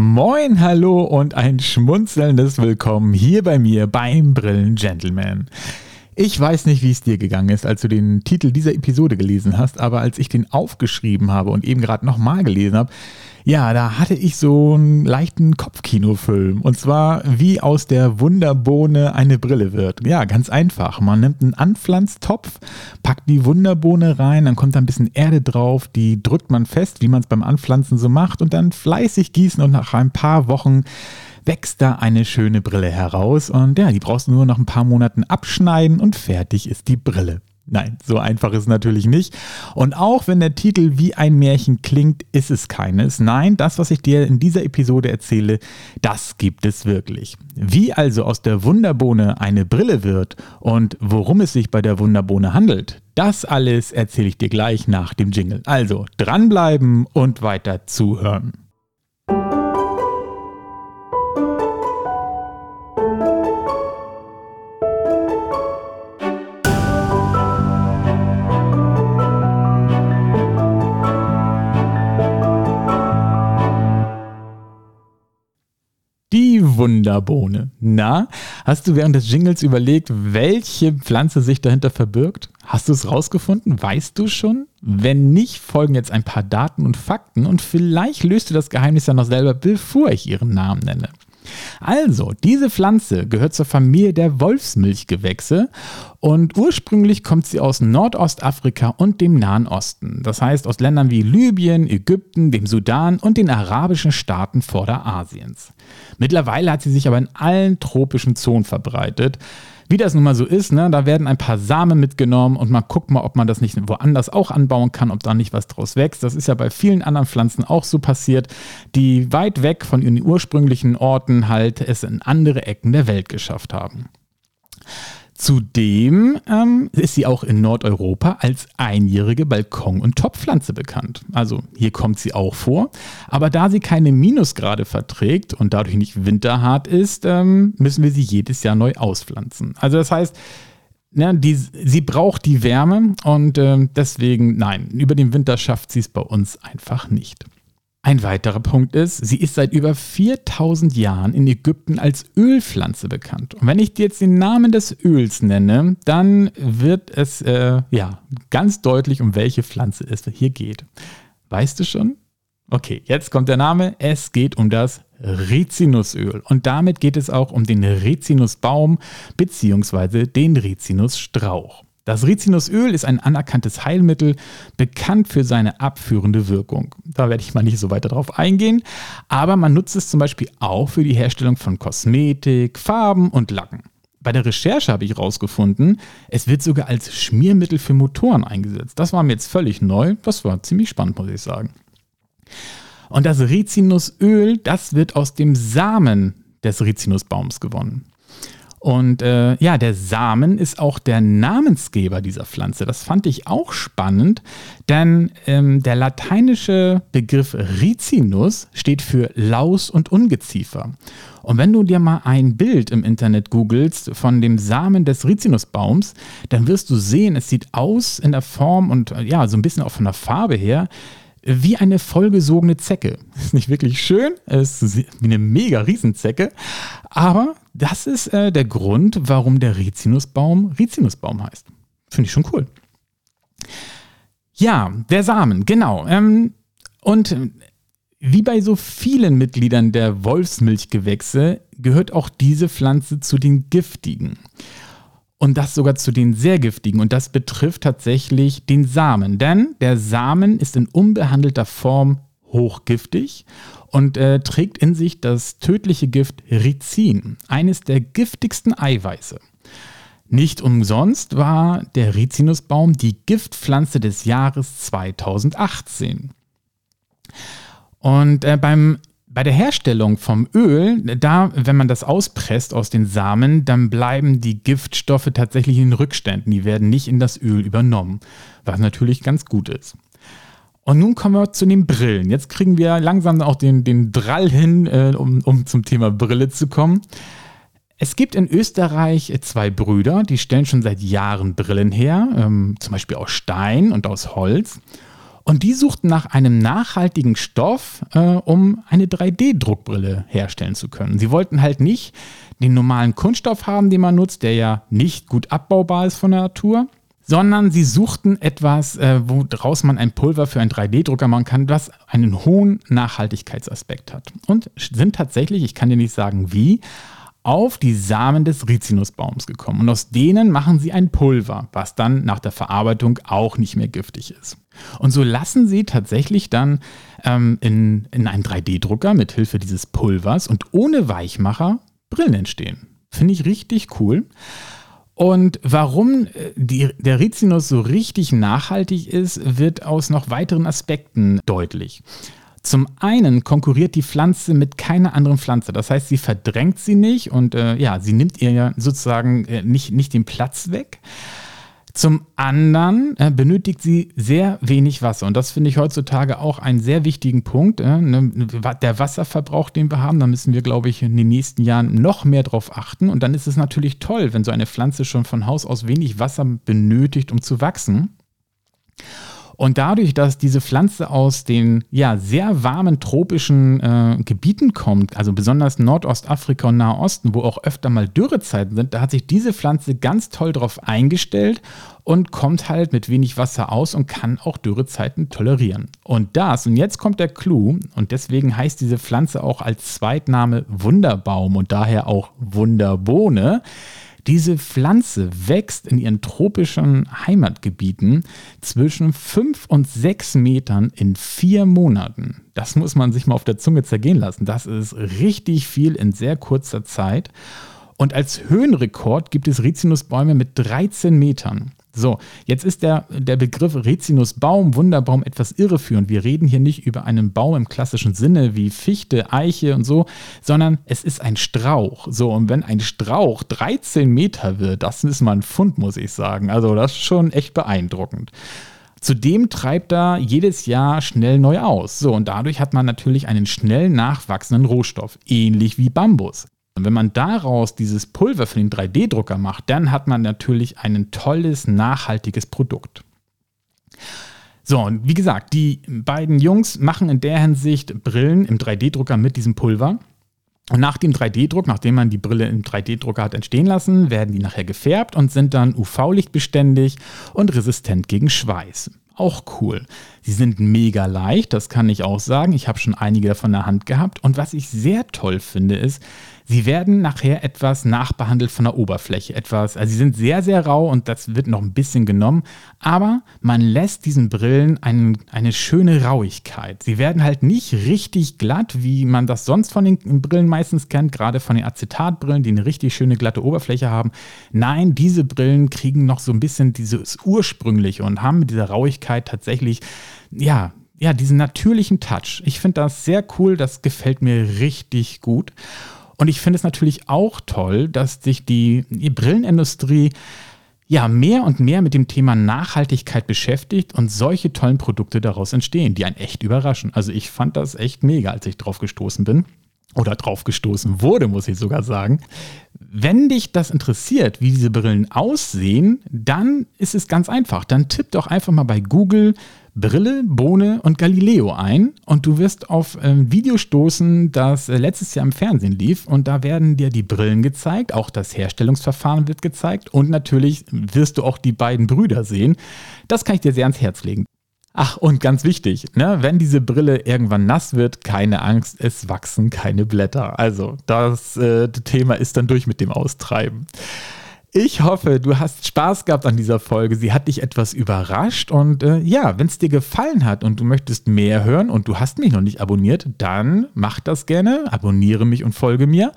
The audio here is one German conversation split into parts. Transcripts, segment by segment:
Moin, hallo und ein schmunzelndes Willkommen hier bei mir beim Brillen Gentleman. Ich weiß nicht, wie es dir gegangen ist, als du den Titel dieser Episode gelesen hast, aber als ich den aufgeschrieben habe und eben gerade nochmal gelesen habe, ja, da hatte ich so einen leichten Kopfkinofilm. Und zwar, wie aus der Wunderbohne eine Brille wird. Ja, ganz einfach. Man nimmt einen Anpflanztopf, packt die Wunderbohne rein, dann kommt da ein bisschen Erde drauf, die drückt man fest, wie man es beim Anpflanzen so macht, und dann fleißig gießen und nach ein paar Wochen wächst da eine schöne Brille heraus und ja, die brauchst du nur nach ein paar Monaten abschneiden und fertig ist die Brille. Nein, so einfach ist es natürlich nicht. Und auch wenn der Titel wie ein Märchen klingt, ist es keines. Nein, das, was ich dir in dieser Episode erzähle, das gibt es wirklich. Wie also aus der Wunderbohne eine Brille wird und worum es sich bei der Wunderbohne handelt, das alles erzähle ich dir gleich nach dem Jingle. Also dranbleiben und weiter zuhören. Wunderbohne. Na, hast du während des Jingles überlegt, welche Pflanze sich dahinter verbirgt? Hast du es rausgefunden? Weißt du schon? Wenn nicht, folgen jetzt ein paar Daten und Fakten und vielleicht löst du das Geheimnis ja noch selber, bevor ich ihren Namen nenne. Also, diese Pflanze gehört zur Familie der Wolfsmilchgewächse und ursprünglich kommt sie aus Nordostafrika und dem Nahen Osten. Das heißt aus Ländern wie Libyen, Ägypten, dem Sudan und den arabischen Staaten Vorderasiens. Mittlerweile hat sie sich aber in allen tropischen Zonen verbreitet. Wie das nun mal so ist, ne, da werden ein paar Samen mitgenommen und man guckt mal, ob man das nicht woanders auch anbauen kann, ob da nicht was draus wächst. Das ist ja bei vielen anderen Pflanzen auch so passiert, die weit weg von ihren ursprünglichen Orten halt es in andere Ecken der Welt geschafft haben. Zudem ähm, ist sie auch in Nordeuropa als einjährige Balkon- und Topfpflanze bekannt. Also hier kommt sie auch vor. Aber da sie keine Minusgrade verträgt und dadurch nicht winterhart ist, ähm, müssen wir sie jedes Jahr neu auspflanzen. Also das heißt, ja, die, sie braucht die Wärme und äh, deswegen, nein, über den Winter schafft sie es bei uns einfach nicht. Ein weiterer Punkt ist, sie ist seit über 4000 Jahren in Ägypten als Ölpflanze bekannt. Und wenn ich dir jetzt den Namen des Öls nenne, dann wird es äh, ja ganz deutlich, um welche Pflanze es hier geht. Weißt du schon? Okay, jetzt kommt der Name. Es geht um das Rizinusöl. Und damit geht es auch um den Rizinusbaum bzw. den Rizinusstrauch. Das Rizinusöl ist ein anerkanntes Heilmittel, bekannt für seine abführende Wirkung. Da werde ich mal nicht so weiter drauf eingehen, aber man nutzt es zum Beispiel auch für die Herstellung von Kosmetik, Farben und Lacken. Bei der Recherche habe ich herausgefunden, es wird sogar als Schmiermittel für Motoren eingesetzt. Das war mir jetzt völlig neu. Das war ziemlich spannend, muss ich sagen. Und das Rizinusöl, das wird aus dem Samen des Rizinusbaums gewonnen. Und äh, ja, der Samen ist auch der Namensgeber dieser Pflanze. Das fand ich auch spannend, denn ähm, der lateinische Begriff Rizinus steht für Laus und Ungeziefer. Und wenn du dir mal ein Bild im Internet googelst von dem Samen des Rizinusbaums, dann wirst du sehen, es sieht aus in der Form und äh, ja, so ein bisschen auch von der Farbe her wie eine vollgesogene Zecke. Ist nicht wirklich schön, es ist wie eine mega Riesenzecke, aber das ist äh, der Grund, warum der Rizinusbaum Rizinusbaum heißt. Finde ich schon cool. Ja, der Samen, genau. Ähm, und wie bei so vielen Mitgliedern der Wolfsmilchgewächse gehört auch diese Pflanze zu den giftigen. Und das sogar zu den sehr giftigen. Und das betrifft tatsächlich den Samen. Denn der Samen ist in unbehandelter Form hochgiftig und äh, trägt in sich das tödliche Gift Rizin, eines der giftigsten Eiweiße. Nicht umsonst war der Rizinusbaum die Giftpflanze des Jahres 2018. Und äh, beim bei der Herstellung vom Öl, da, wenn man das auspresst aus den Samen, dann bleiben die Giftstoffe tatsächlich in Rückständen. Die werden nicht in das Öl übernommen, was natürlich ganz gut ist. Und nun kommen wir zu den Brillen. Jetzt kriegen wir langsam auch den, den Drall hin, äh, um, um zum Thema Brille zu kommen. Es gibt in Österreich zwei Brüder, die stellen schon seit Jahren Brillen her, ähm, zum Beispiel aus Stein und aus Holz. Und die suchten nach einem nachhaltigen Stoff, äh, um eine 3D-Druckbrille herstellen zu können. Sie wollten halt nicht den normalen Kunststoff haben, den man nutzt, der ja nicht gut abbaubar ist von der Natur, sondern sie suchten etwas, äh, woraus man ein Pulver für einen 3D-Drucker machen kann, das einen hohen Nachhaltigkeitsaspekt hat. Und sind tatsächlich, ich kann dir nicht sagen wie, auf die Samen des Rizinusbaums gekommen. Und aus denen machen sie ein Pulver, was dann nach der Verarbeitung auch nicht mehr giftig ist. Und so lassen sie tatsächlich dann ähm, in, in einen 3D-Drucker mit Hilfe dieses Pulvers und ohne Weichmacher Brillen entstehen. Finde ich richtig cool. Und warum äh, die, der Rizinus so richtig nachhaltig ist, wird aus noch weiteren Aspekten deutlich. Zum einen konkurriert die Pflanze mit keiner anderen Pflanze. Das heißt, sie verdrängt sie nicht und äh, ja, sie nimmt ihr ja sozusagen äh, nicht, nicht den Platz weg. Zum anderen äh, benötigt sie sehr wenig Wasser. Und das finde ich heutzutage auch einen sehr wichtigen Punkt. Äh, ne, der Wasserverbrauch, den wir haben, da müssen wir, glaube ich, in den nächsten Jahren noch mehr drauf achten. Und dann ist es natürlich toll, wenn so eine Pflanze schon von Haus aus wenig Wasser benötigt, um zu wachsen. Und dadurch, dass diese Pflanze aus den ja, sehr warmen tropischen äh, Gebieten kommt, also besonders Nordostafrika und Nahosten, wo auch öfter mal Dürrezeiten sind, da hat sich diese Pflanze ganz toll darauf eingestellt und kommt halt mit wenig Wasser aus und kann auch Dürrezeiten tolerieren. Und das, und jetzt kommt der Clou, und deswegen heißt diese Pflanze auch als Zweitname Wunderbaum und daher auch Wunderbohne. Diese Pflanze wächst in ihren tropischen Heimatgebieten zwischen 5 und 6 Metern in vier Monaten. Das muss man sich mal auf der Zunge zergehen lassen. Das ist richtig viel in sehr kurzer Zeit. Und als Höhenrekord gibt es Rizinusbäume mit 13 Metern. So, jetzt ist der, der Begriff Rizinusbaum, Wunderbaum etwas irreführend. Wir reden hier nicht über einen Baum im klassischen Sinne wie Fichte, Eiche und so, sondern es ist ein Strauch. So, und wenn ein Strauch 13 Meter wird, das ist mal ein Fund, muss ich sagen. Also, das ist schon echt beeindruckend. Zudem treibt er jedes Jahr schnell neu aus. So, und dadurch hat man natürlich einen schnell nachwachsenden Rohstoff, ähnlich wie Bambus. Und wenn man daraus dieses Pulver für den 3D-Drucker macht, dann hat man natürlich ein tolles, nachhaltiges Produkt. So, und wie gesagt, die beiden Jungs machen in der Hinsicht Brillen im 3D-Drucker mit diesem Pulver. Und nach dem 3D-Druck, nachdem man die Brille im 3D-Drucker hat entstehen lassen, werden die nachher gefärbt und sind dann UV-lichtbeständig und resistent gegen Schweiß. Auch cool. Sie sind mega leicht, das kann ich auch sagen. Ich habe schon einige davon in der Hand gehabt. Und was ich sehr toll finde, ist, Sie werden nachher etwas nachbehandelt von der Oberfläche. Etwas, also sie sind sehr, sehr rau und das wird noch ein bisschen genommen. Aber man lässt diesen Brillen einen, eine schöne Rauigkeit. Sie werden halt nicht richtig glatt, wie man das sonst von den Brillen meistens kennt, gerade von den Acetatbrillen, die eine richtig schöne glatte Oberfläche haben. Nein, diese Brillen kriegen noch so ein bisschen dieses ursprüngliche und haben mit dieser Rauigkeit tatsächlich, ja, ja, diesen natürlichen Touch. Ich finde das sehr cool, das gefällt mir richtig gut. Und ich finde es natürlich auch toll, dass sich die, die Brillenindustrie ja mehr und mehr mit dem Thema Nachhaltigkeit beschäftigt und solche tollen Produkte daraus entstehen, die einen echt überraschen. Also ich fand das echt mega, als ich drauf gestoßen bin. Oder drauf gestoßen wurde, muss ich sogar sagen. Wenn dich das interessiert, wie diese Brillen aussehen, dann ist es ganz einfach. Dann tipp doch einfach mal bei Google Brille, Bohne und Galileo ein und du wirst auf ein Video stoßen, das äh, letztes Jahr im Fernsehen lief und da werden dir die Brillen gezeigt, auch das Herstellungsverfahren wird gezeigt und natürlich wirst du auch die beiden Brüder sehen. Das kann ich dir sehr ans Herz legen. Ach, und ganz wichtig, ne, wenn diese Brille irgendwann nass wird, keine Angst, es wachsen keine Blätter. Also, das äh, Thema ist dann durch mit dem Austreiben. Ich hoffe, du hast Spaß gehabt an dieser Folge. Sie hat dich etwas überrascht. Und äh, ja, wenn es dir gefallen hat und du möchtest mehr hören und du hast mich noch nicht abonniert, dann mach das gerne. Abonniere mich und folge mir.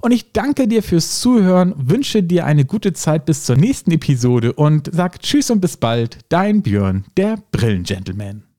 Und ich danke dir fürs Zuhören, wünsche dir eine gute Zeit bis zur nächsten Episode und sag Tschüss und bis bald. Dein Björn, der Brillengentleman.